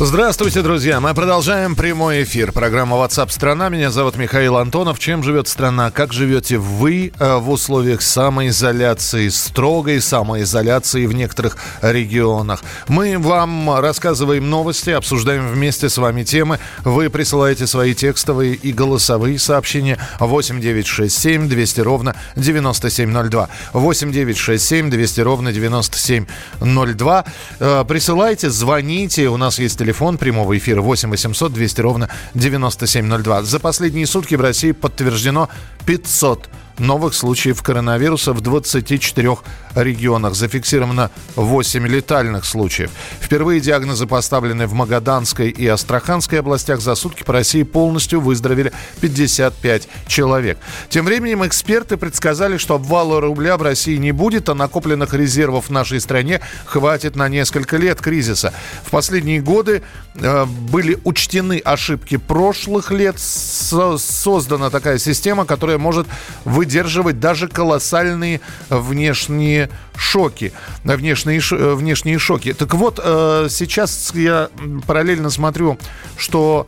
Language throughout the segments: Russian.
Здравствуйте, друзья! Мы продолжаем прямой эфир. Программа WhatsApp страна. Меня зовут Михаил Антонов. Чем живет страна? Как живете вы э, в условиях самоизоляции, строгой самоизоляции в некоторых регионах? Мы вам рассказываем новости, обсуждаем вместе с вами темы. Вы присылаете свои текстовые и голосовые сообщения 8967 200 ровно 9702. 8967 200 ровно 9702. Э, присылайте, звоните. У нас есть телефон прямого эфира 8 800 200 ровно 9702. За последние сутки в России подтверждено 500 новых случаев коронавируса в 24 регионах. Зафиксировано 8 летальных случаев. Впервые диагнозы поставлены в Магаданской и Астраханской областях. За сутки по России полностью выздоровели 55 человек. Тем временем эксперты предсказали, что обвала рубля в России не будет, а накопленных резервов в нашей стране хватит на несколько лет кризиса. В последние годы э, были учтены ошибки прошлых лет. Со создана такая система, которая может выдерживать даже колоссальные внешние шоки, внешние, внешние шоки. Так вот, э, сейчас я параллельно смотрю, что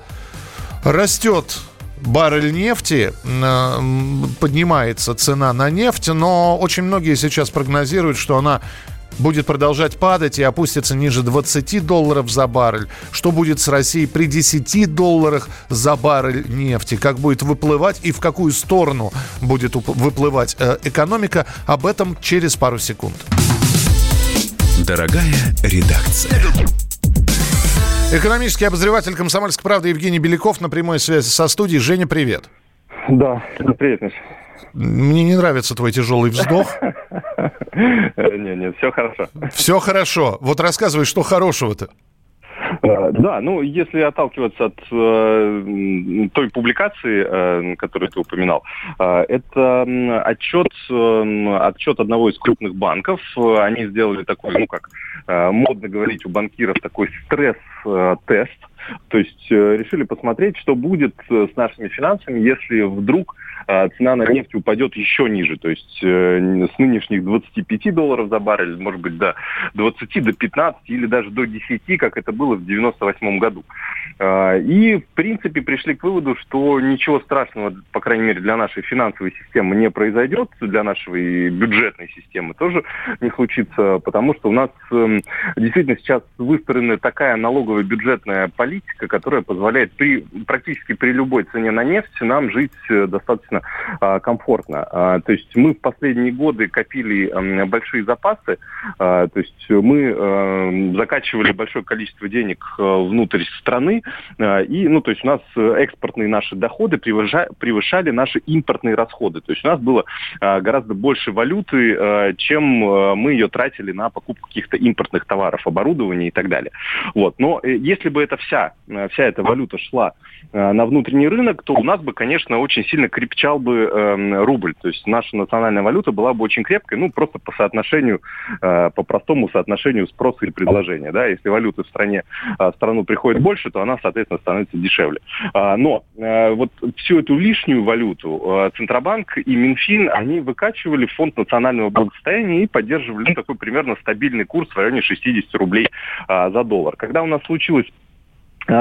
растет баррель нефти, э, поднимается цена на нефть, но очень многие сейчас прогнозируют, что она будет продолжать падать и опустится ниже 20 долларов за баррель. Что будет с Россией при 10 долларах за баррель нефти? Как будет выплывать и в какую сторону будет выплывать э, экономика? Об этом через пару секунд. Дорогая редакция. Экономический обозреватель «Комсомольской правды» Евгений Беляков на прямой связи со студией. Женя, привет. Да, привет, Миша. Мне не нравится твой тяжелый вздох. Не, не, все хорошо. Все хорошо. Вот рассказывай, что хорошего-то? Э, да, ну, если отталкиваться от э, той публикации, э, которую ты упоминал, э, это отчет, э, отчет одного из крупных банков. Они сделали такой, ну как, э, модно говорить у банкиров, такой стресс-тест. То есть э, решили посмотреть, что будет э, с нашими финансами, если вдруг цена на нефть упадет еще ниже. То есть э, с нынешних 25 долларов за баррель, может быть, до 20, до 15 или даже до 10, как это было в 98 году. А, и, в принципе, пришли к выводу, что ничего страшного, по крайней мере, для нашей финансовой системы не произойдет, для нашей бюджетной системы тоже не случится, потому что у нас эм, действительно сейчас выстроена такая налоговая бюджетная политика, которая позволяет при, практически при любой цене на нефть нам жить э, достаточно достаточно а, комфортно. А, то есть мы в последние годы копили а, большие запасы, а, то есть мы а, закачивали большое количество денег а, внутрь страны, а, и, ну, то есть у нас экспортные наши доходы превышали, наши импортные расходы. То есть у нас было а, гораздо больше валюты, чем мы ее тратили на покупку каких-то импортных товаров, оборудования и так далее. Вот. Но э, если бы эта вся, вся эта валюта шла на внутренний рынок, то у нас бы, конечно, очень сильно крепче крепчал бы э, рубль. То есть наша национальная валюта была бы очень крепкой, ну, просто по соотношению, э, по простому соотношению спроса и предложения. Да? Если валюты в стране, э, в страну приходит больше, то она, соответственно, становится дешевле. Э, но э, вот всю эту лишнюю валюту э, Центробанк и Минфин, они выкачивали в фонд национального благосостояния и поддерживали ну, такой примерно стабильный курс в районе 60 рублей э, за доллар. Когда у нас случилось а,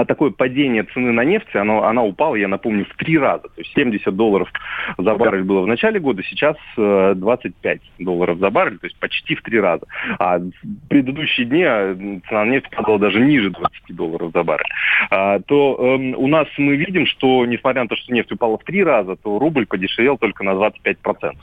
такое падение цены на нефть, оно, она упала, я напомню, в три раза. То есть 70 долларов за баррель было в начале года, сейчас 25 э, долларов за баррель, то есть почти в три раза. А в предыдущие дни э, цена на нефть падала даже ниже 20 долларов за баррель. А, то э, у нас мы видим, что несмотря на то, что нефть упала в три раза, то рубль подешевел только на 25%.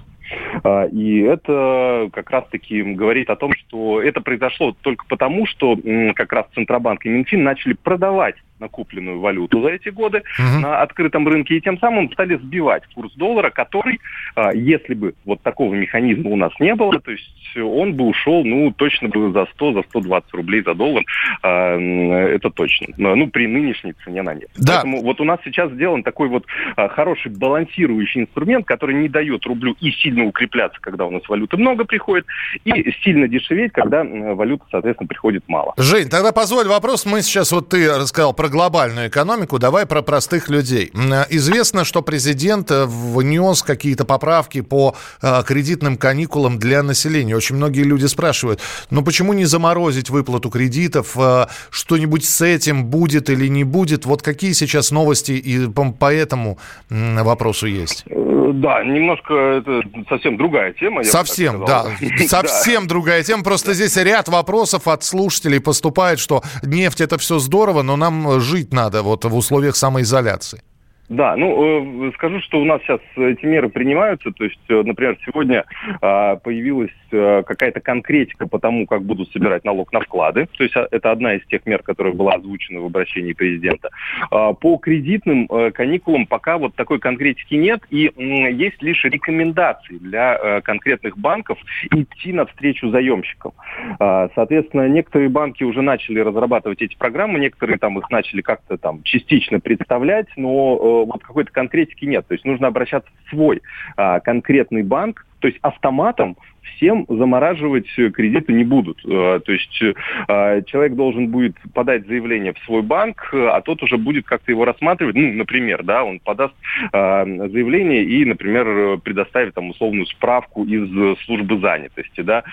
А, и это как раз-таки говорит о том, что это произошло только потому, что как раз Центробанк и Минфин начали продавать накупленную валюту за эти годы uh-huh. на открытом рынке, и тем самым стали сбивать курс доллара, который, а, если бы вот такого механизма у нас не было, то есть он бы ушел, ну, точно бы за 100, за 120 рублей за доллар, а, это точно, ну, при нынешней цене на нефть. Да. Поэтому вот у нас сейчас сделан такой вот а, хороший балансирующий инструмент, который не дает рублю и сильно укрепляться, когда у нас валюты много приходит, и сильно дешеветь, когда валюты, соответственно, приходит мало. Жень, тогда позволь вопрос, мы сейчас, вот ты рассказал про про глобальную экономику, давай про простых людей. Известно, что президент э, внес какие-то поправки по э, кредитным каникулам для населения. Очень многие люди спрашивают, ну почему не заморозить выплату кредитов, э, что-нибудь с этим будет или не будет? Вот какие сейчас новости и по этому вопросу есть? Да, немножко это совсем другая тема. Совсем, да. Совсем другая тема. Просто здесь ряд вопросов от слушателей поступает, что нефть это все здорово, но нам жить надо вот в условиях самоизоляции. Да, ну, э, скажу, что у нас сейчас эти меры принимаются. То есть, э, например, сегодня э, появилась какая-то конкретика по тому, как будут собирать налог на вклады. То есть, а, это одна из тех мер, которая была озвучена в обращении президента. Э, по кредитным э, каникулам пока вот такой конкретики нет. И э, есть лишь рекомендации для э, конкретных банков идти навстречу заемщикам. Э, соответственно, некоторые банки уже начали разрабатывать эти программы, некоторые там их начали как-то там частично представлять, но э, вот какой-то конкретики нет. То есть нужно обращаться в свой а, конкретный банк, то есть автоматом всем замораживать кредиты не будут. Э, то есть э, человек должен будет подать заявление в свой банк, а тот уже будет как-то его рассматривать. Ну, например, да, он подаст э, заявление и, например, предоставит там условную справку из службы занятости, да,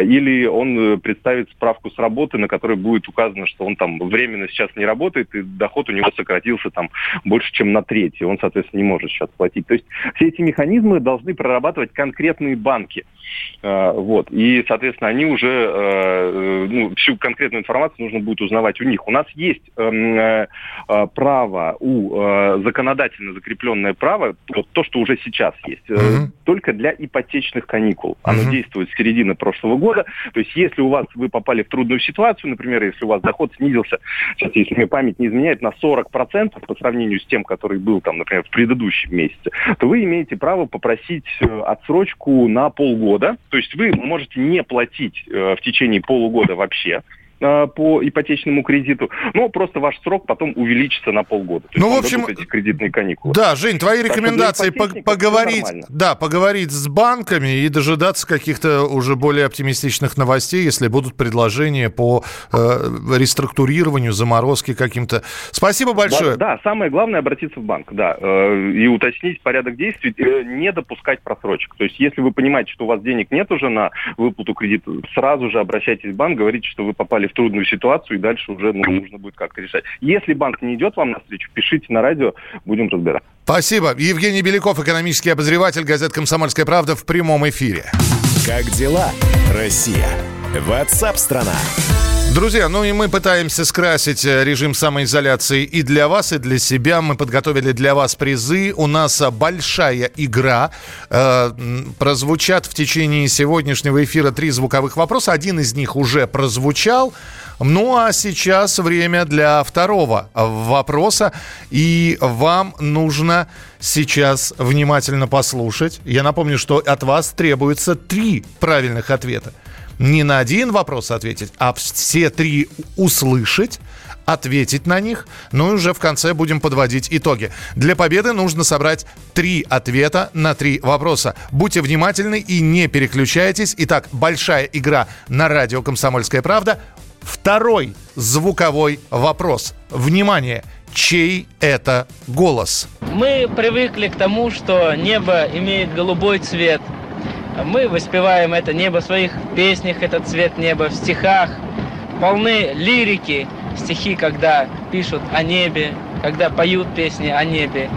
или он представит справку с работы, на которой будет указано, что он там временно сейчас не работает, и доход у него сократился там больше, чем на треть, и он, соответственно, не может сейчас платить. То есть все эти механизмы должны прорабатывать конкретные банки. Э, вот. И, соответственно, они уже, э, ну, всю конкретную информацию нужно будет узнавать у них. У нас есть эм, э, право, у законодательно закрепленное право, вот то, что уже сейчас есть, mm-hmm. только для ипотечных каникул. Оно mm-hmm. действует с середины прошлого года. То есть, если у вас вы попали в трудную ситуацию, например, если у вас доход снизился, сейчас, если мне память не изменяет, на 40% по сравнению с тем, который был, там, например, в предыдущем месяце, то вы имеете право попросить отсрочку на полгода. То есть вы можете не платить э, в течение полугода вообще, по ипотечному кредиту, но просто ваш срок потом увеличится на полгода. То ну, в общем, эти кредитные каникулы. Да, Жень, твои рекомендации по поговорить, да, поговорить с банками и дожидаться каких-то уже более оптимистичных новостей, если будут предложения по э, реструктурированию, заморозке каким-то. Спасибо большое. Да, да, самое главное обратиться в банк, да, э, и уточнить порядок действий, э, не допускать просрочек. То есть, если вы понимаете, что у вас денег нет уже на выплату кредита, сразу же обращайтесь в банк, говорите, что вы попали в трудную ситуацию, и дальше уже ну, нужно будет как-то решать. Если банк не идет вам навстречу, пишите на радио, будем разбираться. Спасибо. Евгений Беляков, экономический обозреватель газет «Комсомольская правда» в прямом эфире. Как дела, Россия? Ватсап-страна! Друзья, ну и мы пытаемся скрасить э, режим самоизоляции и для вас, и для себя. Мы подготовили для вас призы. У нас э, большая игра. Э, прозвучат в течение сегодняшнего эфира три звуковых вопроса. Один из них уже прозвучал. Ну а сейчас время для второго вопроса. И вам нужно сейчас внимательно послушать. Я напомню, что от вас требуется три правильных ответа не на один вопрос ответить, а все три услышать, ответить на них, ну и уже в конце будем подводить итоги. Для победы нужно собрать три ответа на три вопроса. Будьте внимательны и не переключайтесь. Итак, большая игра на радио «Комсомольская правда». Второй звуковой вопрос. Внимание! Чей это голос? Мы привыкли к тому, что небо имеет голубой цвет – мы воспеваем это небо в своих песнях, этот цвет неба, в стихах. Полны лирики, стихи, когда пишут о небе, когда поют песни о небе.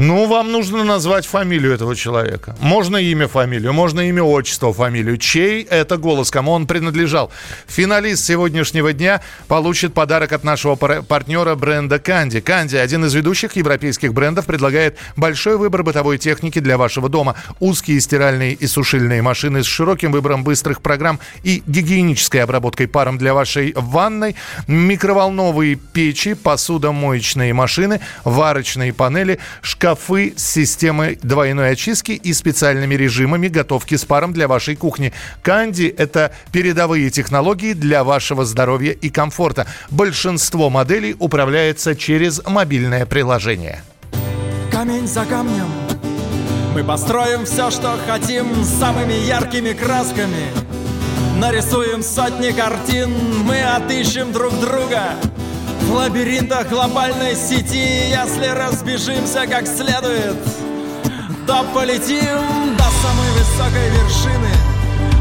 Ну, вам нужно назвать фамилию этого человека. Можно имя, фамилию, можно имя, отчество, фамилию. Чей это голос, кому он принадлежал? Финалист сегодняшнего дня получит подарок от нашего партнера бренда Канди. Канди, один из ведущих европейских брендов, предлагает большой выбор бытовой техники для вашего дома. Узкие стиральные и сушильные машины с широким выбором быстрых программ и гигиенической обработкой паром для вашей ванной, микроволновые печи, посудомоечные машины, варочные панели, шкафы с системой двойной очистки и специальными режимами готовки с паром для вашей кухни. Канди – это передовые технологии для вашего здоровья и комфорта. Большинство моделей управляется через мобильное приложение. Камень за камнем мы построим все, что хотим самыми яркими красками. Нарисуем сотни картин, мы отыщем друг друга В лабиринтах глобальной сети. Если разбежимся как следует То полетим до самой высокой вершины.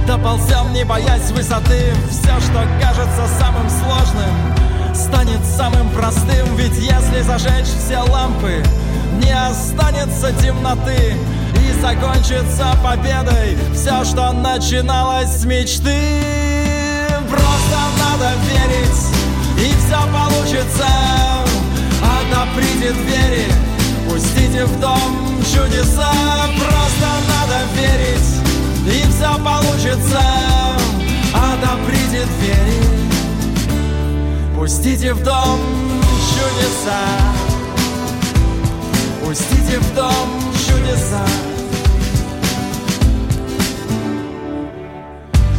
Доползем, не боясь высоты. Все, что кажется самым сложным Станет самым простым. Ведь если зажечь все лампы Не останется темноты. И закончится победой Все, что начиналось с мечты. Просто надо верить И все получится. Отоприте двери Пустите в дом чудеса. Просто надо верить и все получится. Отоприте двери Пустите в дом чудеса. Пустите в дом чудеса.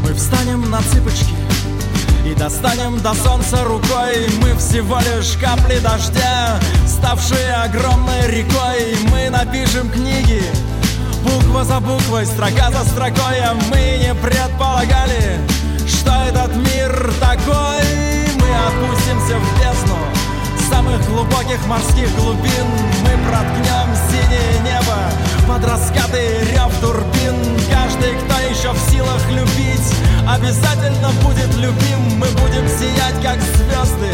Мы встанем на цыпочки и достанем до солнца рукой. Мы всего лишь капли дождя Ставшие огромной рекой. Мы напишем книги Буква за буквой, строка за строкой А мы не предполагали, что этот мир такой. Мы опустимся в бездну самых глубоких морских глубин. Мы проткнем синее небо под раскаты рев турбин. Каждый, кто еще в силах любить, обязательно будет любим Мы будем сиять, как звезды,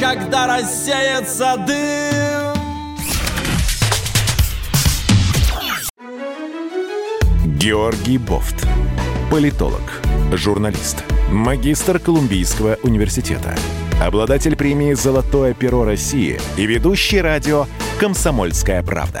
когда рассеется дым Георгий Бофт. Политолог, журналист, магистр Колумбийского университета, обладатель премии «Золотое перо России» и ведущий радио «Комсомольская правда».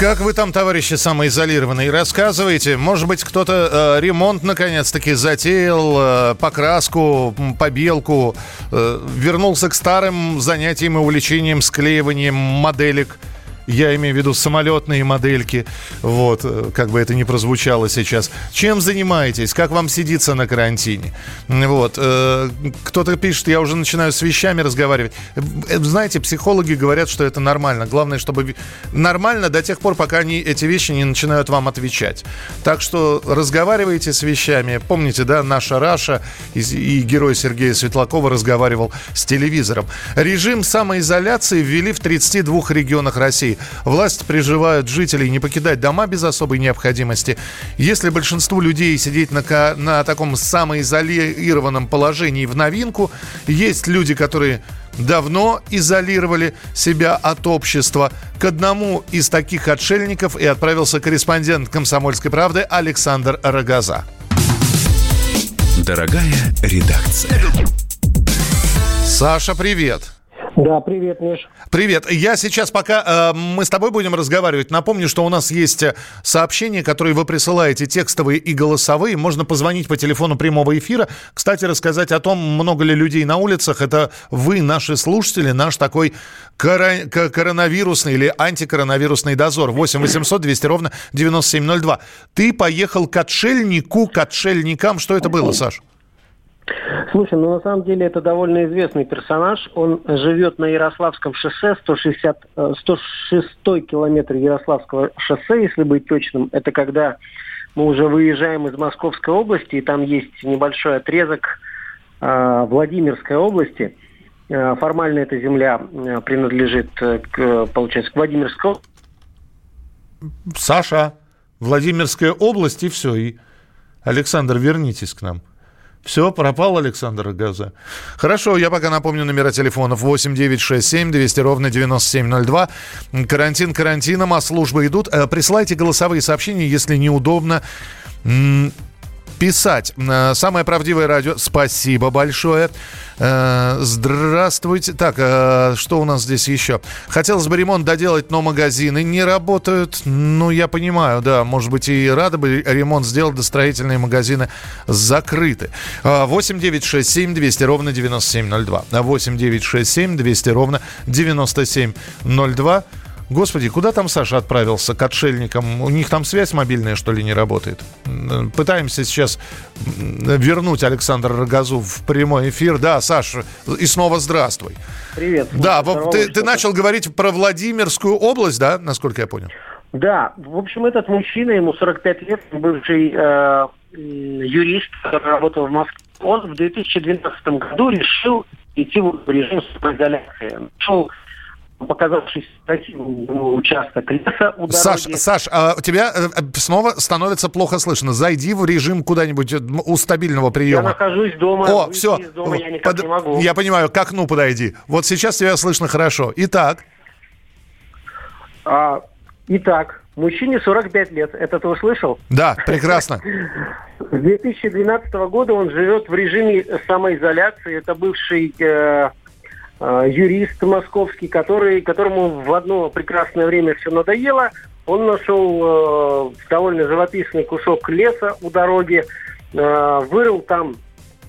Как вы там, товарищи самоизолированные, рассказывайте. Может быть, кто-то э, ремонт наконец-таки затеял, э, покраску, побелку, э, вернулся к старым занятиям и увлечениям склеиванием моделек – я имею в виду самолетные модельки. Вот, э, как бы это ни прозвучало сейчас. Чем занимаетесь? Как вам сидится на карантине? Вот. Э, кто-то пишет, я уже начинаю с вещами разговаривать. Э, знаете, психологи говорят, что это нормально. Главное, чтобы... Нормально до тех пор, пока они, эти вещи не начинают вам отвечать. Так что разговаривайте с вещами. Помните, да, наша Раша и, и герой Сергея Светлакова разговаривал с телевизором. Режим самоизоляции ввели в 32 регионах России. Власть приживают жителей не покидать дома без особой необходимости. Если большинству людей сидеть на, на таком самоизолированном положении в новинку, есть люди, которые давно изолировали себя от общества. К одному из таких отшельников и отправился корреспондент «Комсомольской правды» Александр Рогоза. Дорогая редакция. Саша, привет. Да, привет, Миш. Привет. Я сейчас, пока э, мы с тобой будем разговаривать, напомню, что у нас есть э, сообщения, которые вы присылаете, текстовые и голосовые. Можно позвонить по телефону прямого эфира. Кстати, рассказать о том, много ли людей на улицах. Это вы, наши слушатели, наш такой коро- коронавирусный или антикоронавирусный дозор. 8 800 200 ровно 9702. Ты поехал к отшельнику, к отшельникам. Что это было, Саш? Слушай, ну на самом деле это довольно известный персонаж. Он живет на Ярославском шоссе, 160, 106 э, километр Ярославского шоссе, если быть точным. Это когда мы уже выезжаем из Московской области, и там есть небольшой отрезок э, Владимирской области. Э, формально эта земля э, принадлежит, э, к, получается, к Владимирской Саша, Владимирская область, и все. И, Александр, вернитесь к нам. Все, пропал Александр Газа. Хорошо, я пока напомню номера телефонов 8 9 6 7 200 ровно 9702. Карантин карантином, а службы идут. Э, присылайте голосовые сообщения, если неудобно писать. Самое правдивое радио. Спасибо большое. Э, здравствуйте. Так, э, что у нас здесь еще? Хотелось бы ремонт доделать, но магазины не работают. Ну, я понимаю, да. Может быть, и рады бы ремонт сделать, да строительные магазины закрыты. 8 9 6 7 200 ровно 9702. 8 9 6 7 200 ровно 9702. Господи, куда там Саша отправился к отшельникам? У них там связь мобильная, что ли, не работает? Пытаемся сейчас вернуть Александра Рогозу в прямой эфир. Да, Саша, и снова здравствуй. Привет. Да, ты, ты начал говорить про Владимирскую область, да, насколько я понял? Да, в общем, этот мужчина, ему 45 лет, бывший э, юрист, который работал в Москве, он в 2012 году решил идти в режим самоизоляции. Нашел показавшийся красивым участок леса у Саш, Саш, а тебя э, снова становится плохо слышно. Зайди в режим куда-нибудь э, у стабильного приема. Я нахожусь дома. О, все. Из дома я никак Под... не могу. Я понимаю, к окну подойди. Вот сейчас тебя слышно хорошо. Итак. А, итак, мужчине 45 лет. Это ты услышал? Да, прекрасно. С 2012 года он живет в режиме самоизоляции. Это бывший э, э, юрист московский, который, которому в одно прекрасное время все надоело. Он нашел э, довольно живописный кусок леса у дороги, э, вырыл там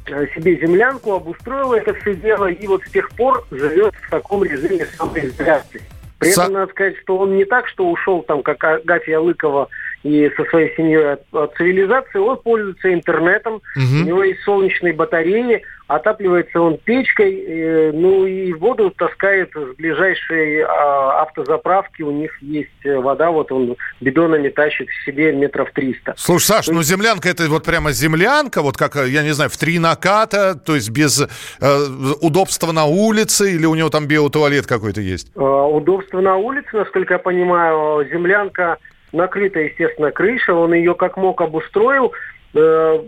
э, себе землянку, обустроил это все дело и вот с тех пор живет в таком режиме самоизоляции. При этом надо сказать, что он не так, что ушел там, как Агафья Лыкова и со своей семьей от, от цивилизации, он пользуется интернетом, угу. у него есть солнечные батареи, отапливается он печкой, э, ну и воду таскает с ближайшей э, автозаправки, у них есть э, вода, вот он бидонами тащит в себе метров 300. Слушай, Саш, ну землянка это вот прямо землянка, вот как, я не знаю, в три наката, то есть без э, удобства на улице или у него там биотуалет какой-то есть? Э, удобство на улице, насколько я понимаю, землянка накрыта, естественно, крыша, он ее как мог обустроил. Э,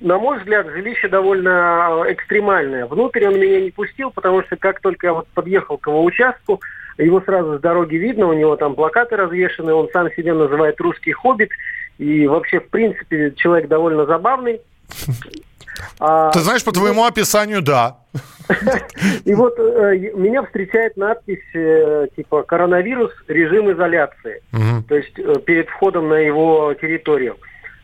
на мой взгляд, жилище довольно экстремальное. Внутрь он меня не пустил, потому что как только я вот подъехал к его участку, его сразу с дороги видно, у него там плакаты развешаны, он сам себя называет русский хоббит, и вообще, в принципе, человек довольно забавный. А, Ты знаешь, по твоему вот, описанию, да. И вот э, меня встречает надпись э, типа коронавирус, режим изоляции. Угу. То есть э, перед входом на его территорию.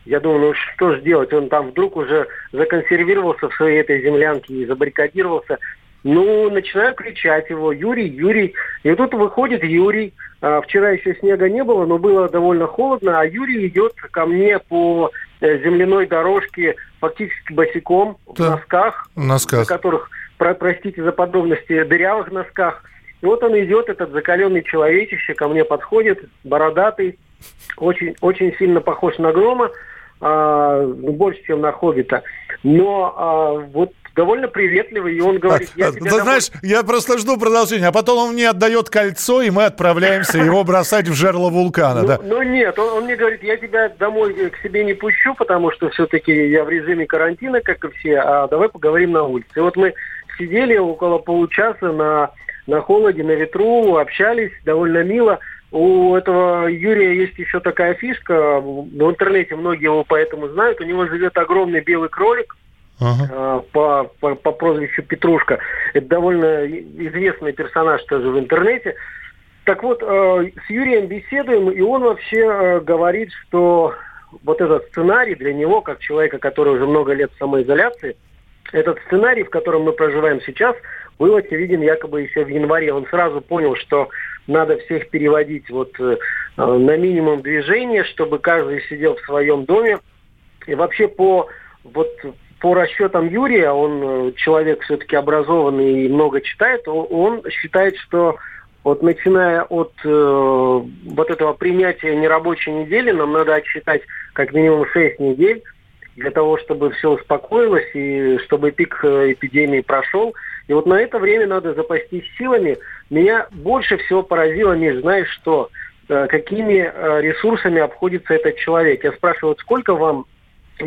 Я думаю, ну что же делать? Он там вдруг уже законсервировался в своей этой землянке и забаррикадировался. Ну, начинаю кричать его, Юрий, Юрий. И вот тут выходит Юрий. А, вчера еще снега не было, но было довольно холодно, а Юрий идет ко мне по земляной дорожке фактически босиком, да. в носках, в носках. на которых, про, простите за подробности, дырявых носках. И вот он идет, этот закаленный человечище, ко мне подходит, бородатый, очень, очень сильно похож на грома, а, больше, чем на хоббита. Но а, вот довольно приветливый, и он говорит... Я Ты домой... знаешь, я просто жду продолжения, а потом он мне отдает кольцо, и мы отправляемся его бросать в жерло вулкана, ну, да? Ну нет, он, он мне говорит, я тебя домой к себе не пущу, потому что все-таки я в режиме карантина, как и все, а давай поговорим на улице. И вот мы сидели около получаса на, на холоде, на ветру, общались довольно мило. У этого Юрия есть еще такая фишка, в интернете многие его поэтому знают, у него живет огромный белый кролик, ага. по, по, по прозвищу Петрушка. Это довольно известный персонаж тоже в интернете. Так вот, э, с Юрием беседуем, и он вообще э, говорит, что вот этот сценарий для него, как человека, который уже много лет в самоизоляции, этот сценарий, в котором мы проживаем сейчас, был очевиден якобы еще в январе. Он сразу понял, что надо всех переводить вот э, на минимум движения, чтобы каждый сидел в своем доме. И вообще по вот по расчетам Юрия, он э, человек все-таки образованный и много читает, он считает, что вот начиная от э, вот этого принятия нерабочей недели, нам надо отсчитать как минимум 6 недель для того, чтобы все успокоилось и чтобы пик э, эпидемии прошел. И вот на это время надо запастись силами. Меня больше всего поразило, Миш, знаешь что, э, какими ресурсами обходится этот человек. Я спрашиваю, вот сколько вам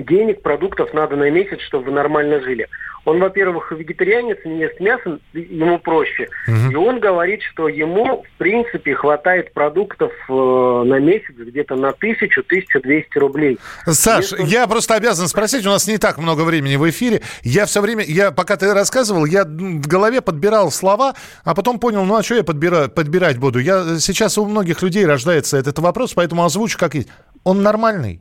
денег, продуктов надо на месяц, чтобы вы нормально жили. Он, во-первых, вегетарианец, не ест мясо, ему проще. Угу. И он говорит, что ему, в принципе, хватает продуктов э, на месяц где-то на тысячу, тысячу двести рублей. Саш, Если... я просто обязан спросить, у нас не так много времени в эфире. Я все время, я пока ты рассказывал, я в голове подбирал слова, а потом понял, ну а что я подбира, подбирать буду? Я, сейчас у многих людей рождается этот вопрос, поэтому озвучу как есть. Он нормальный?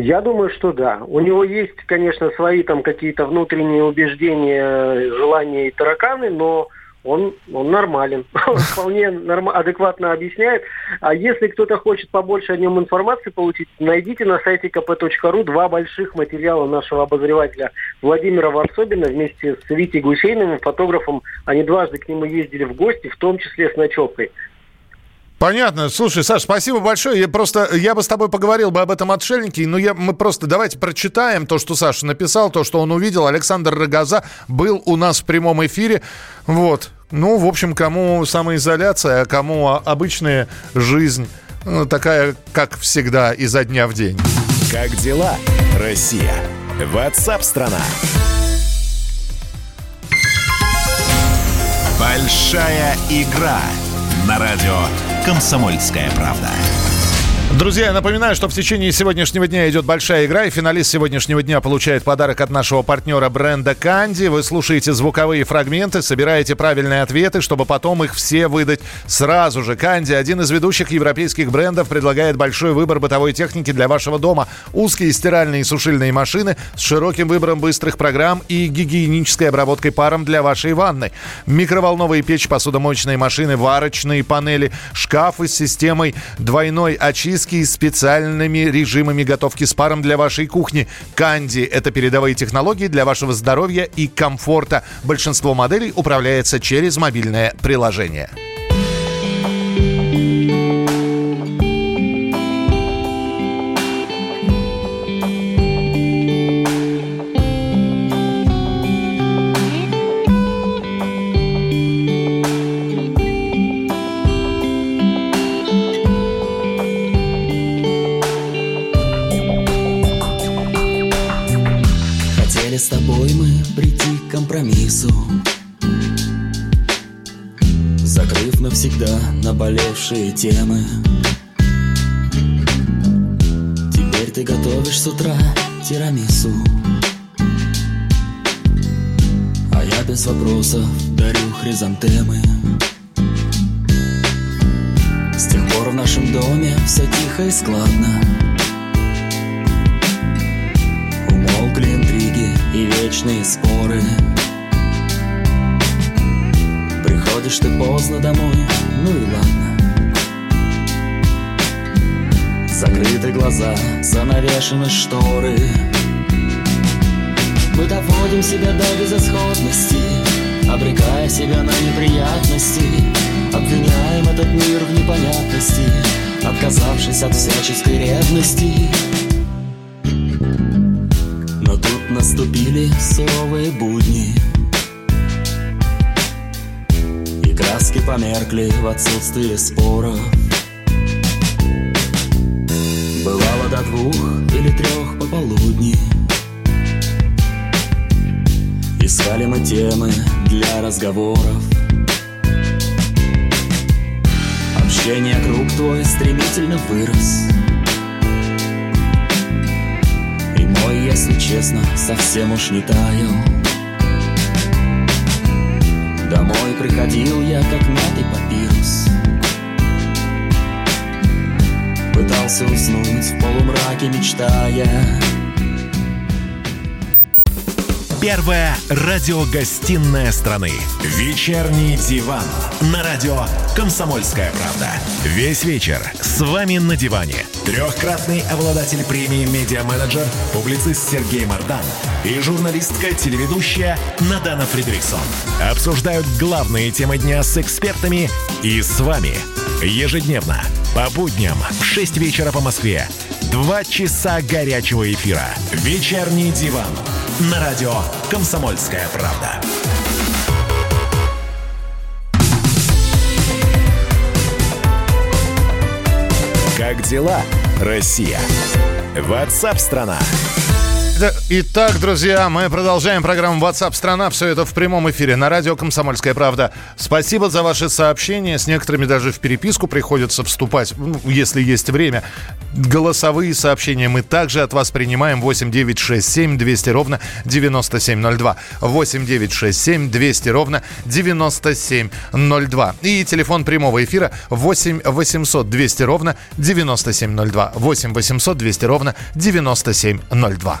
Я думаю, что да. У него есть, конечно, свои там какие-то внутренние убеждения, желания и тараканы, но он, он нормален, он вполне норм, адекватно объясняет. А если кто-то хочет побольше о нем информации получить, найдите на сайте kp.ru два больших материала нашего обозревателя Владимира Варсобина вместе с Витей Гусейновым, фотографом. Они дважды к нему ездили в гости, в том числе с ночевкой. Понятно. Слушай, Саш, спасибо большое. Я просто, я бы с тобой поговорил бы об этом отшельнике, но я, мы просто давайте прочитаем то, что Саша написал, то, что он увидел. Александр Рогоза был у нас в прямом эфире. Вот. Ну, в общем, кому самоизоляция, а кому обычная жизнь ну, такая, как всегда, изо дня в день. Как дела, Россия? Ватсап-страна! Большая игра на радио «Комсомольская правда». Друзья, я напоминаю, что в течение сегодняшнего дня идет большая игра, и финалист сегодняшнего дня получает подарок от нашего партнера бренда Канди. Вы слушаете звуковые фрагменты, собираете правильные ответы, чтобы потом их все выдать сразу же. Канди, один из ведущих европейских брендов, предлагает большой выбор бытовой техники для вашего дома. Узкие стиральные и сушильные машины с широким выбором быстрых программ и гигиенической обработкой паром для вашей ванны. Микроволновые печь, посудомоечные машины, варочные панели, шкафы с системой двойной очистки диски специальными режимами готовки с паром для вашей кухни. Канди – это передовые технологии для вашего здоровья и комфорта. Большинство моделей управляется через мобильное приложение. Наболевшие темы. Теперь ты готовишь с утра тирамису. А я без вопросов дарю хризантемы. С тех пор в нашем доме все тихо и складно. Умолкли интриги и вечные споры. Приходишь ты поздно домой, ну и ладно Закрыты глаза, занавешены шторы. Мы доводим себя до безысходности Обрекая себя на неприятности. Обвиняем этот мир в непонятности Отказавшись от всяческой ревности. Но тут наступили суровые будни. Краски померкли в отсутствии споров До двух или трех пополудни. Искали мы темы для разговоров. Общение круг твой стремительно вырос. И мой, если честно, совсем уж не таял Домой приходил я, как мятый папирус Пытался уснуть в полумраке, мечтая Первая радиогостинная страны «Вечерний диван» на радио «Комсомольская правда». Весь вечер с вами на диване. Трехкратный обладатель премии «Медиа-менеджер», публицист Сергей Мардан и журналистка-телеведущая Надана Фридриксон. Обсуждают главные темы дня с экспертами и с вами. Ежедневно, по будням в 6 вечера по Москве. Два часа горячего эфира. «Вечерний диван» на радио «Комсомольская правда». Как дела, Россия? Ватсап-страна! Итак, друзья, мы продолжаем программу WhatsApp страна. Все это в прямом эфире на радио Комсомольская правда. Спасибо за ваши сообщения. С некоторыми даже в переписку приходится вступать, ну, если есть время. Голосовые сообщения мы также от вас принимаем 8967 200 ровно 9702. 8967 200 ровно 9702. И телефон прямого эфира 8 800 200 ровно 9702. 8 800 200 ровно 9702.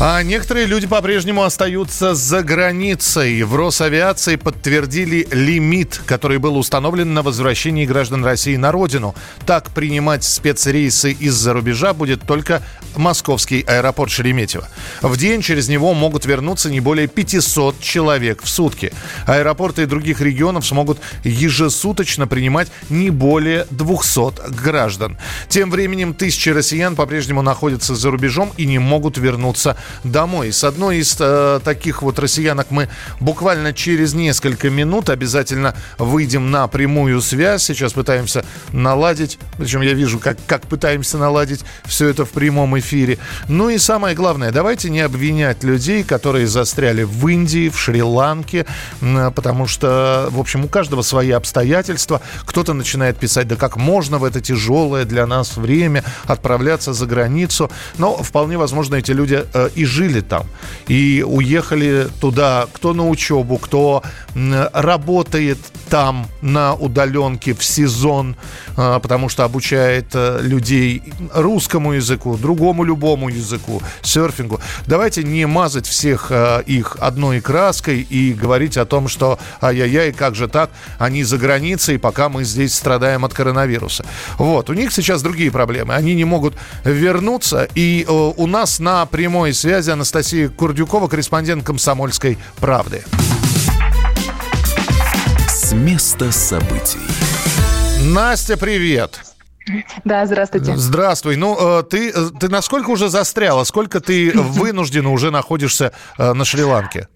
А некоторые люди по-прежнему остаются за границей. В Росавиации подтвердили лимит, который был установлен на возвращение граждан России на родину. Так, принимать спецрейсы из-за рубежа будет только московский аэропорт Шереметьево. В день через него могут вернуться не более 500 человек в сутки. Аэропорты других регионов смогут ежесуточно принимать не более 200 граждан. Тем временем тысячи россиян по-прежнему находятся за рубежом и не могут вернуться домой. С одной из э, таких вот россиянок мы буквально через несколько минут обязательно выйдем на прямую связь. Сейчас пытаемся наладить, причем я вижу, как, как пытаемся наладить все это в прямом эфире. Ну и самое главное, давайте не обвинять людей, которые застряли в Индии, в Шри-Ланке, потому что, в общем, у каждого свои обстоятельства. Кто-то начинает писать, да как можно в это тяжелое для нас время отправляться за границу. Но вполне возможно, эти люди э, и жили там. И уехали туда, кто на учебу, кто работает там на удаленке в сезон, а, потому что обучает э, людей русскому языку, другому любому языку, серфингу. Давайте не мазать всех э, их одной краской и говорить о том, что ай-яй-яй, как же так, они за границей, пока мы здесь страдаем от коронавируса. Вот, у них сейчас другие проблемы. Они не могут вернуться, и э, у нас на прямой связи Анастасия Курдюкова, корреспондент «Комсомольской правды». С места событий. Настя, привет. Да, здравствуйте. Здравствуй. Ну, э, ты, э, ты насколько уже застряла? Сколько ты вынуждена уже находишься э, на Шри-Ланке?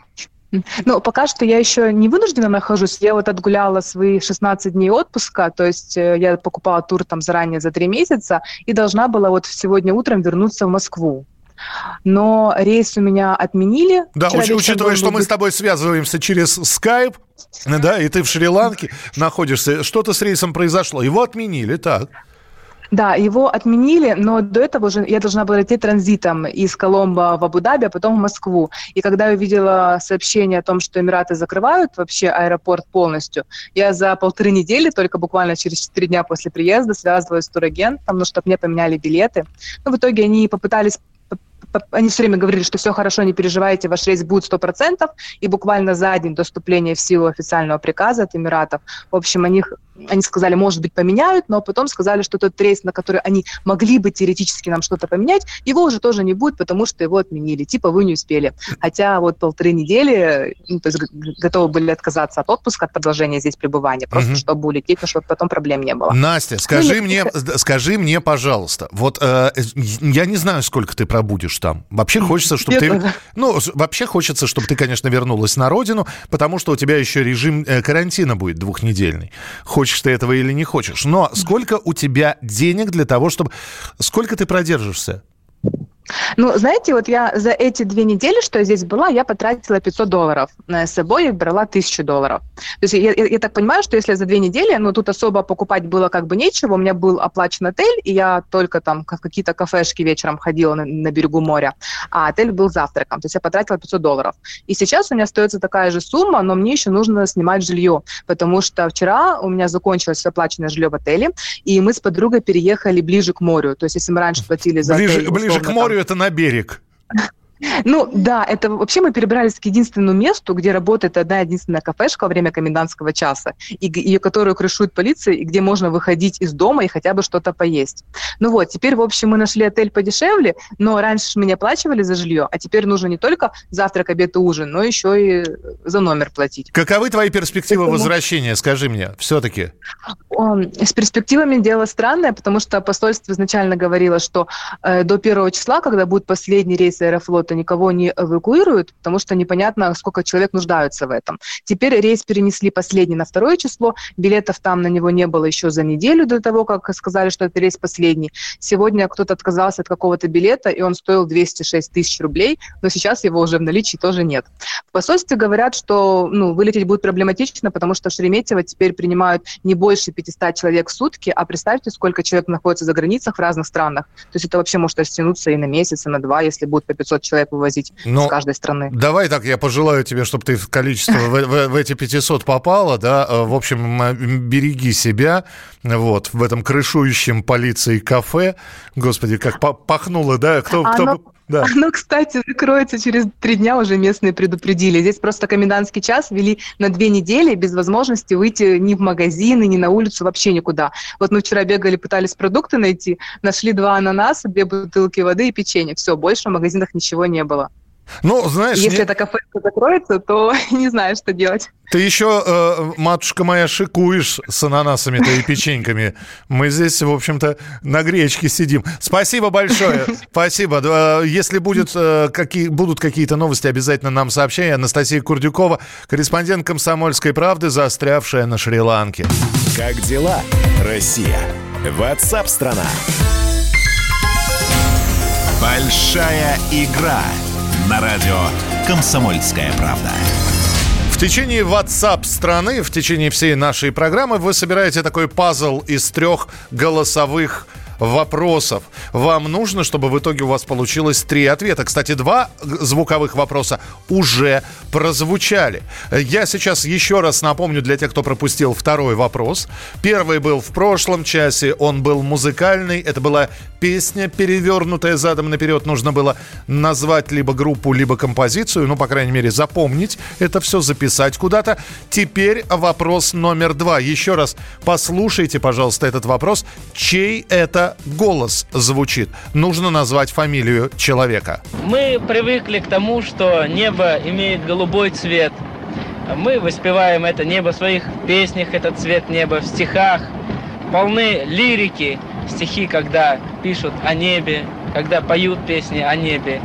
Ну, пока что я еще не вынуждена нахожусь. Я вот отгуляла свои 16 дней отпуска, то есть я покупала тур там заранее за три месяца и должна была вот сегодня утром вернуться в Москву но рейс у меня отменили. Да, уч- учитывая, что быть... мы с тобой связываемся через Skype, да, и ты в Шри-Ланке находишься, что-то с рейсом произошло, его отменили, так? Да, его отменили, но до этого уже я должна была лететь транзитом из Коломбо в Абу-Даби, а потом в Москву. И когда я увидела сообщение о том, что Эмираты закрывают вообще аэропорт полностью, я за полторы недели, только буквально через четыре дня после приезда, связывалась с турагентом, ну, чтобы мне поменяли билеты. Но в итоге они попытались они все время говорили, что все хорошо, не переживайте, ваш рейс будет 100%, и буквально за день до вступления в силу официального приказа от Эмиратов, в общем, они, они сказали, может быть, поменяют, но потом сказали, что тот рейс, на который они могли бы теоретически нам что-то поменять, его уже тоже не будет, потому что его отменили. Типа вы не успели. Хотя вот полторы недели ну, то есть готовы были отказаться от отпуска, от продолжения здесь пребывания, просто угу. чтобы улететь, но чтобы потом проблем не было. Настя, скажи ну, мне, скажи мне, пожалуйста, вот э, я не знаю, сколько ты пробудешь там. Вообще хочется, чтобы ты... Ну, вообще хочется, чтобы ты, конечно, вернулась на родину, потому что у тебя еще режим э, карантина будет двухнедельный. Хочешь ты этого или не хочешь. Но сколько у тебя денег для того, чтобы... Сколько ты продержишься? Ну, знаете, вот я за эти две недели, что я здесь была, я потратила 500 долларов. С собой я брала 1000 долларов. То есть я, я, я так понимаю, что если за две недели, ну, тут особо покупать было как бы нечего. У меня был оплачен отель, и я только там в какие-то кафешки вечером ходила на, на берегу моря, а отель был завтраком. То есть я потратила 500 долларов. И сейчас у меня остается такая же сумма, но мне еще нужно снимать жилье, потому что вчера у меня закончилось оплаченное жилье в отеле, и мы с подругой переехали ближе к морю. То есть если мы раньше платили за ближе, отель... Ближе к морю это на берег. Ну да, это вообще мы перебрались к единственному месту, где работает одна единственная кафешка во время комендантского часа, и, и которую крышует полиция, и где можно выходить из дома и хотя бы что-то поесть. Ну вот, теперь, в общем, мы нашли отель подешевле, но раньше мы не оплачивали за жилье, а теперь нужно не только завтрак, обед и ужин, но еще и за номер платить. Каковы твои перспективы Поэтому... возвращения, скажи мне, все-таки? С перспективами дело странное, потому что посольство изначально говорило, что э, до первого числа, когда будет последний рейс Аэрофлота что никого не эвакуируют, потому что непонятно, сколько человек нуждаются в этом. Теперь рейс перенесли последний на второе число, билетов там на него не было еще за неделю до того, как сказали, что это рейс последний. Сегодня кто-то отказался от какого-то билета, и он стоил 206 тысяч рублей, но сейчас его уже в наличии тоже нет. В посольстве говорят, что ну, вылететь будет проблематично, потому что в Шереметьево теперь принимают не больше 500 человек в сутки, а представьте, сколько человек находится за границах в разных странах. То есть это вообще может растянуться и на месяц, и на два, если будет по 500 человек человек вывозить Но с каждой страны. Давай так, я пожелаю тебе, чтобы ты в количество в, в, в эти 500 попала, да, э, в общем, береги себя, вот, в этом крышующем полиции кафе, господи, как пахнуло, да, кто, кто, Да. Оно, кстати, закроется через три дня, уже местные предупредили. Здесь просто комендантский час ввели на две недели без возможности выйти ни в магазины, ни на улицу, вообще никуда. Вот мы вчера бегали, пытались продукты найти, нашли два ананаса, две бутылки воды и печенье. Все, больше в магазинах ничего не было. Ну, знаешь... Если не... это кафе закроется, то не знаю, что делать. Ты еще, э, матушка моя, шикуешь с ананасами-то и печеньками. Мы здесь, в общем-то, на гречке сидим. Спасибо большое. Спасибо. Если будет, э, какие, будут какие-то новости, обязательно нам сообщай. Анастасия Курдюкова, корреспондент «Комсомольской правды», заострявшая на Шри-Ланке. Как дела, Россия? Ватсап-страна! Большая игра на радио «Комсомольская правда». В течение WhatsApp страны, в течение всей нашей программы вы собираете такой пазл из трех голосовых вопросов. Вам нужно, чтобы в итоге у вас получилось три ответа. Кстати, два звуковых вопроса уже прозвучали. Я сейчас еще раз напомню для тех, кто пропустил второй вопрос. Первый был в прошлом часе, он был музыкальный. Это была песня, перевернутая задом наперед. Нужно было назвать либо группу, либо композицию. Ну, по крайней мере, запомнить это все, записать куда-то. Теперь вопрос номер два. Еще раз послушайте, пожалуйста, этот вопрос. Чей это голос звучит. Нужно назвать фамилию человека. Мы привыкли к тому, что небо имеет голубой цвет. Мы воспеваем это небо в своих песнях, этот цвет неба в стихах. Полны лирики, стихи, когда пишут о небе, когда поют песни о небе.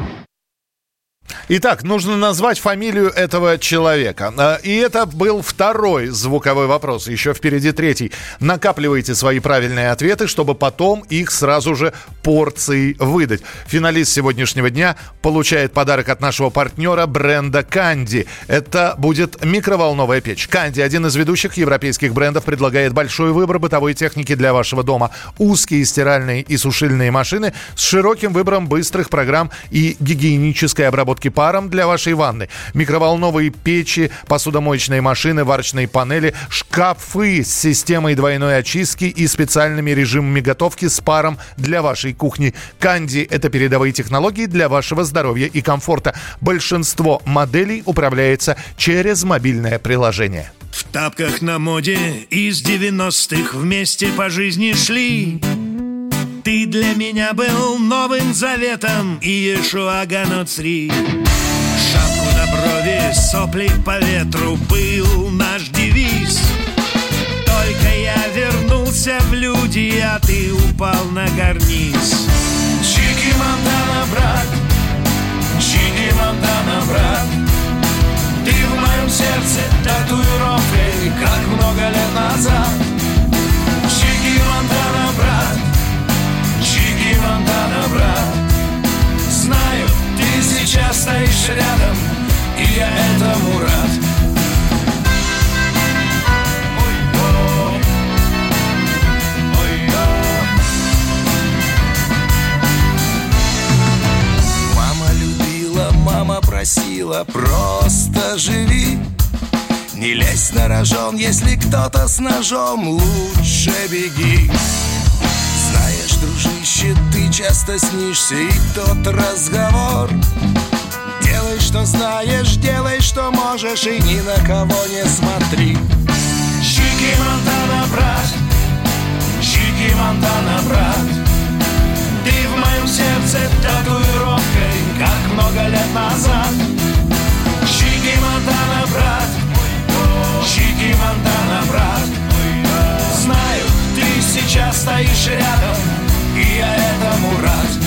Итак, нужно назвать фамилию этого человека. А, и это был второй звуковой вопрос. Еще впереди третий. Накапливайте свои правильные ответы, чтобы потом их сразу же порцией выдать. Финалист сегодняшнего дня получает подарок от нашего партнера бренда Канди. Это будет микроволновая печь. Канди, один из ведущих европейских брендов, предлагает большой выбор бытовой техники для вашего дома. Узкие стиральные и сушильные машины с широким выбором быстрых программ и гигиенической обработки паром для вашей ванны, микроволновые печи, посудомоечные машины, варочные панели, шкафы с системой двойной очистки и специальными режимами готовки с паром для вашей кухни. Канди – это передовые технологии для вашего здоровья и комфорта. Большинство моделей управляется через мобильное приложение. В тапках на моде из 90-х вместе по жизни шли. Ты для меня был новым заветом и Иешуа Ганоцри. Шапку на брови, сопли по ветру был наш девиз. Только я вернулся в люди, а ты упал на карниз. Чики Монтана, брат, Чики Монтана, брат, ты в моем сердце татуировкой, как много лет назад. Стоишь рядом И я этому рад мама просила Просто живи не лезь на рожон, если кто-то с ножом, лучше беги. Знаешь, дружище, ты часто снишься И тот разговор Делай, что знаешь, делай, что можешь И ни на кого не смотри. Чики Монтана, брат. Чики Монтана, брат. Ты в моем сердце татуировкой Как много лет назад. Чики Монтана, брат. Чики Монтана, брат. Знаю, ты сейчас стоишь рядом, и я этому рад.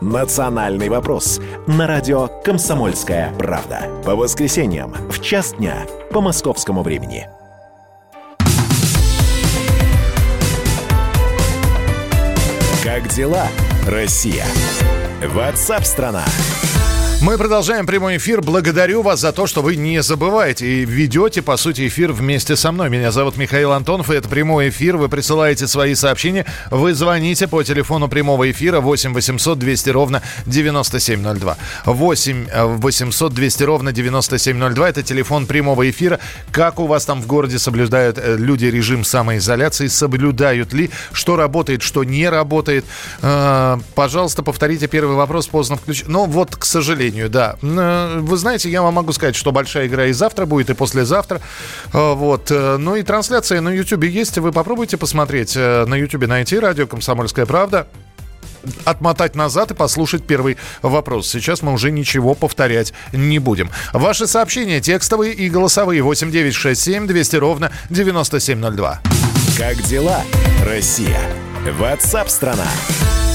«Национальный вопрос» на радио «Комсомольская правда». По воскресеньям в час дня по московскому времени. Как дела, Россия? Ватсап-страна! Мы продолжаем прямой эфир. Благодарю вас за то, что вы не забываете и ведете, по сути, эфир вместе со мной. Меня зовут Михаил Антонов, и это прямой эфир. Вы присылаете свои сообщения. Вы звоните по телефону прямого эфира 8 800 200 ровно 9702. 8 800 200 ровно 9702. Это телефон прямого эфира. Как у вас там в городе соблюдают э, люди режим самоизоляции? Соблюдают ли? Что работает, что не работает? Э, Пожалуйста, повторите первый вопрос. Поздно включить. Ну, вот, к сожалению, да. Э, Вы знаете, я вам могу сказать, что большая игра и завтра будет, и послезавтра. Э, Вот. Э, Ну и трансляция на YouTube есть. Вы попробуйте посмотреть на YouTube, найти радио «Комсомольская правда» отмотать назад и послушать первый вопрос. Сейчас мы уже ничего повторять не будем. Ваши сообщения текстовые и голосовые 8967 200 ровно 9702. Как дела, Россия? Ватсап-страна!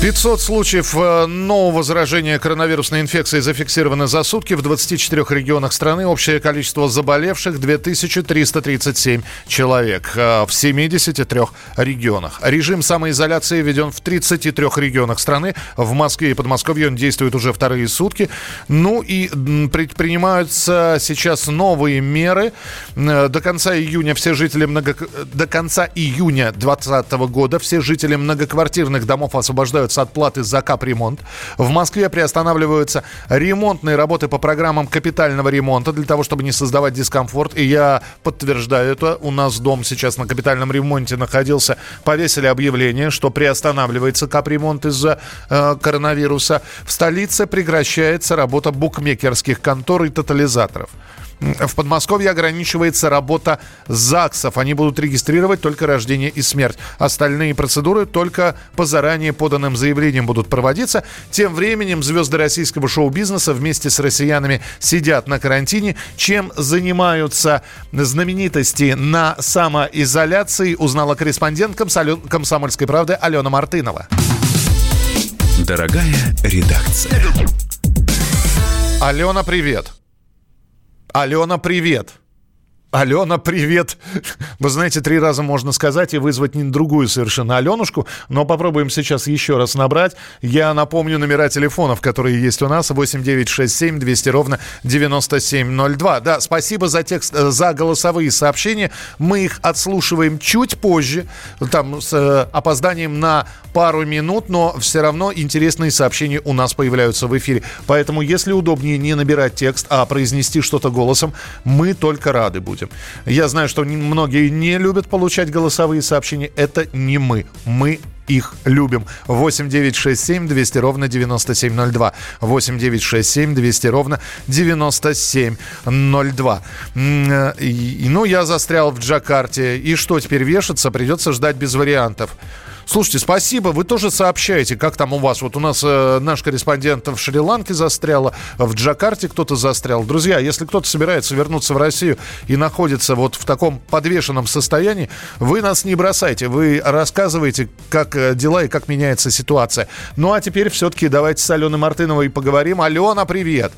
500 случаев э, нового заражения коронавирусной инфекцией зафиксировано за сутки в 24 регионах страны. Общее количество заболевших 2337 человек э, в 73 регионах. Режим самоизоляции введен в 33 регионах страны. В Москве и Подмосковье он действует уже вторые сутки. Ну и предпринимаются сейчас новые меры. Э, До конца июня все жители много... До конца июня 2020 года все жители многоквартирных домов освобождаются от платы за капремонт. В Москве приостанавливаются ремонтные работы по программам капитального ремонта для того, чтобы не создавать дискомфорт. И я подтверждаю это. У нас дом сейчас на капитальном ремонте находился. Повесили объявление, что приостанавливается капремонт из-за э, коронавируса. В столице прекращается работа букмекерских контор и тотализаторов. В Подмосковье ограничивается работа ЗАГСов. Они будут регистрировать только рождение и смерть. Остальные процедуры только по заранее поданным заявлениям будут проводиться. Тем временем звезды российского шоу-бизнеса вместе с россиянами сидят на карантине. Чем занимаются знаменитости на самоизоляции, узнала корреспондент «Комсолю- «Комсомольской правды» Алена Мартынова. Дорогая редакция. Алена, привет. Алена, привет. Алена, привет. Вы знаете, три раза можно сказать и вызвать не другую совершенно Аленушку, но попробуем сейчас еще раз набрать. Я напомню номера телефонов, которые есть у нас. 8967 200 ровно 9702. Да, спасибо за текст, э, за голосовые сообщения. Мы их отслушиваем чуть позже, там с э, опозданием на пару минут, но все равно интересные сообщения у нас появляются в эфире. Поэтому, если удобнее не набирать текст, а произнести что-то голосом, мы только рады будем. Я знаю, что многие не любят получать голосовые сообщения. Это не мы. Мы их любим. 8 9 6 7 200 ровно 9702. 8 9 6 7 200 ровно 9702. М, э, ну, я застрял в Джакарте. И что, теперь вешаться? Придется ждать без вариантов. Слушайте, спасибо. Вы тоже сообщаете, как там у вас. Вот у нас э, наш корреспондент в Шри-Ланке застрял, в Джакарте кто-то застрял. Друзья, если кто-то собирается вернуться в Россию и находится вот в таком подвешенном состоянии, вы нас не бросайте. Вы рассказываете, как э, дела и как меняется ситуация. Ну а теперь все-таки давайте с Аленой Мартыновой поговорим. Алена, привет.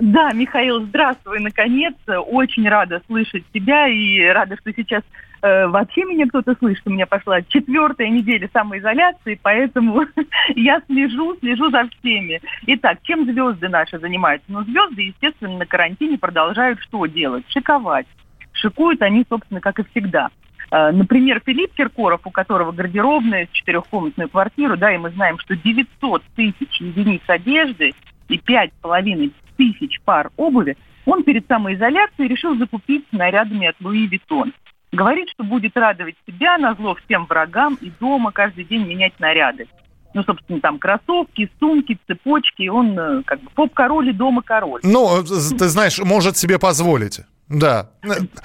Да, Михаил, здравствуй, наконец. Очень рада слышать тебя и рада, что сейчас э, вообще меня кто-то слышит. У меня пошла четвертая неделя самоизоляции, поэтому я слежу, слежу за всеми. Итак, чем звезды наши занимаются? Ну, звезды, естественно, на карантине продолжают что делать? Шиковать. Шикуют они, собственно, как и всегда. Э, например, Филипп Киркоров, у которого гардеробная четырехкомнатную квартиру, да, и мы знаем, что 900 тысяч единиц одежды и пять с половиной тысяч пар обуви, он перед самоизоляцией решил закупить нарядами от Louis Vuitton. Говорит, что будет радовать себя на зло всем врагам и дома каждый день менять наряды. Ну, собственно, там кроссовки, сумки, цепочки. Он э, как бы поп-король и дома-король. Ну, ты знаешь, может себе позволить. Да.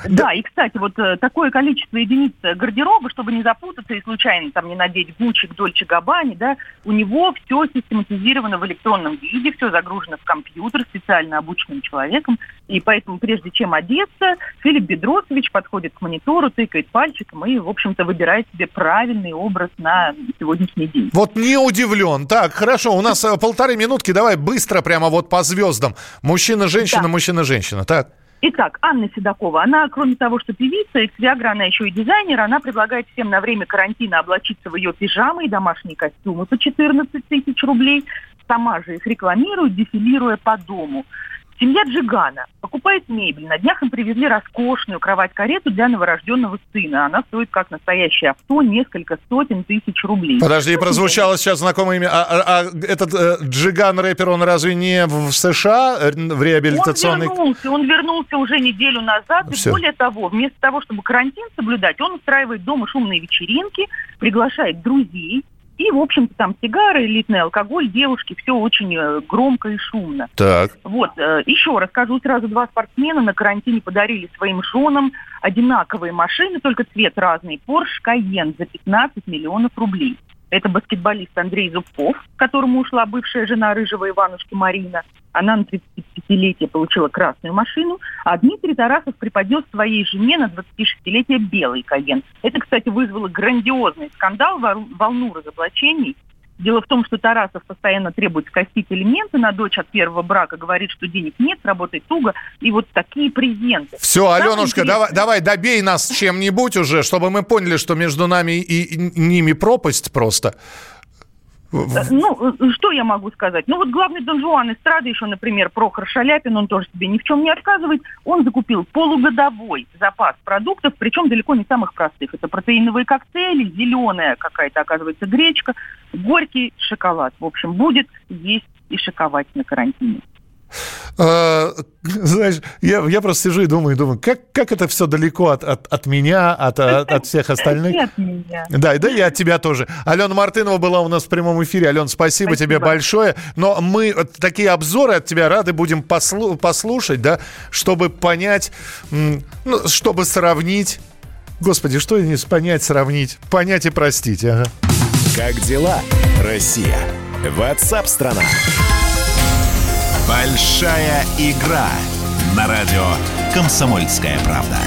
Да, и, кстати, вот э, такое количество единиц гардероба, чтобы не запутаться и случайно там не надеть Gucci, Dolce Gabbana, да, у него все систематизировано в электронном виде, все загружено в компьютер специально обученным человеком, и поэтому прежде чем одеться, Филипп Бедросович подходит к монитору, тыкает пальчиком и, в общем-то, выбирает себе правильный образ на сегодняшний день. Вот не удивлен. Так, хорошо, у нас э, полторы минутки, давай быстро прямо вот по звездам. Мужчина-женщина, да. мужчина-женщина, так? Итак, Анна Седокова, она, кроме того, что певица, экс-виагра, она еще и дизайнер, она предлагает всем на время карантина облачиться в ее пижамы и домашние костюмы по 14 тысяч рублей. Сама же их рекламирует, дефилируя по дому. Семья Джигана покупает мебель. На днях им привезли роскошную кровать-карету для новорожденного сына. Она стоит как настоящее авто, несколько сотен тысяч рублей. Подожди, прозвучало сейчас знакомое имя. А, а, а этот э, Джиган рэпер, он разве не в США э, в реабилитационной... Он вернулся, он вернулся уже неделю назад. Все. И более того, вместо того, чтобы карантин соблюдать, он устраивает дома шумные вечеринки, приглашает друзей, и, в общем-то, там сигары, элитный алкоголь, девушки, все очень э, громко и шумно. Так. Вот, э, еще расскажу сразу, два спортсмена на карантине подарили своим женам одинаковые машины, только цвет разный, Porsche Cayenne за 15 миллионов рублей. Это баскетболист Андрей Зубков, которому ушла бывшая жена рыжего Иванушки Марина. Она на 35-летие получила красную машину, а Дмитрий Тарасов преподнес своей жене на 26-летие белый Каен. Это, кстати, вызвало грандиозный скандал, волну разоблачений. Дело в том, что Тарасов постоянно требует скостить элементы на дочь от первого брака, говорит, что денег нет, работает туго, и вот такие презенты. Все, Аленушка, давай, давай добей нас чем-нибудь уже, чтобы мы поняли, что между нами и ними пропасть просто. Ну, э, что я могу сказать? Ну, вот главный Дон Жуан эстрады еще, например, Прохор Шаляпин, он тоже себе ни в чем не отказывает. Он закупил полугодовой запас продуктов, причем далеко не самых простых. Это протеиновые коктейли, зеленая какая-то, оказывается, гречка, горький шоколад. В общем, будет есть и шоковать на карантине. А, знаешь, я, я просто сижу и думаю, думаю, как, как это все далеко от, от, от меня, от, от, от всех остальных. Нет меня. Да, да и от тебя тоже. Алена Мартынова была у нас в прямом эфире. Алена, спасибо, спасибо. тебе большое. Но мы такие обзоры от тебя рады будем послу, послушать, да, чтобы понять, ну, чтобы сравнить. Господи, что не понять, сравнить? Понять и простить, ага. Как дела, Россия? Ватсап-страна! Большая игра на радио «Комсомольская правда».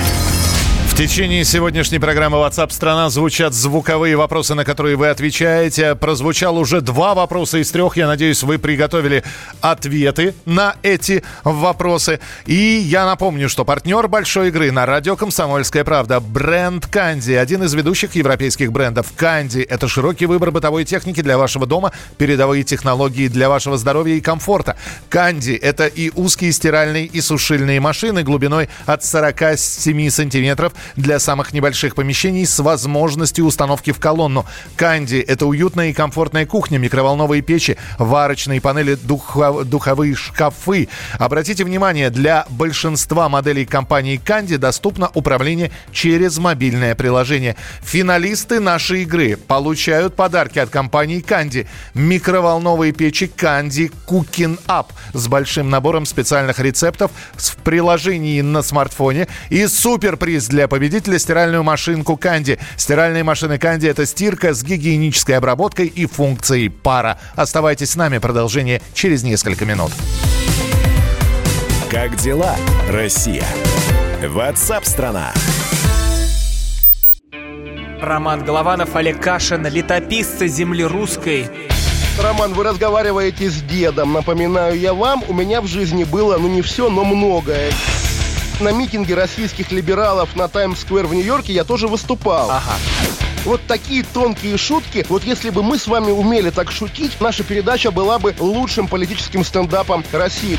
В течение сегодняшней программы WhatsApp страна звучат звуковые вопросы, на которые вы отвечаете. Прозвучал уже два вопроса из трех. Я надеюсь, вы приготовили ответы на эти вопросы. И я напомню, что партнер большой игры на радио «Комсомольская правда» бренд «Канди». Один из ведущих европейских брендов. «Канди» — это широкий выбор бытовой техники для вашего дома, передовые технологии для вашего здоровья и комфорта. «Канди» — это и узкие стиральные и сушильные машины глубиной от 47 сантиметров для самых небольших помещений с возможностью установки в колонну. Канди – это уютная и комфортная кухня, микроволновые печи, варочные панели, духов, духовые шкафы. Обратите внимание, для большинства моделей компании Канди доступно управление через мобильное приложение. Финалисты нашей игры получают подарки от компании Канди. Микроволновые печи Канди Cooking Up с большим набором специальных рецептов в приложении на смартфоне и суперприз для победителя стиральную машинку Канди. Стиральные машины Канди – это стирка с гигиенической обработкой и функцией пара. Оставайтесь с нами, продолжение через несколько минут. Как дела, Россия? Ватсап-страна! Роман Голованов, Олег Кашин, летописцы земли русской. Роман, вы разговариваете с дедом. Напоминаю я вам, у меня в жизни было, ну не все, но многое. На митинге российских либералов на Таймс-сквер в Нью-Йорке я тоже выступал. Ага. Вот такие тонкие шутки, вот если бы мы с вами умели так шутить, наша передача была бы лучшим политическим стендапом России.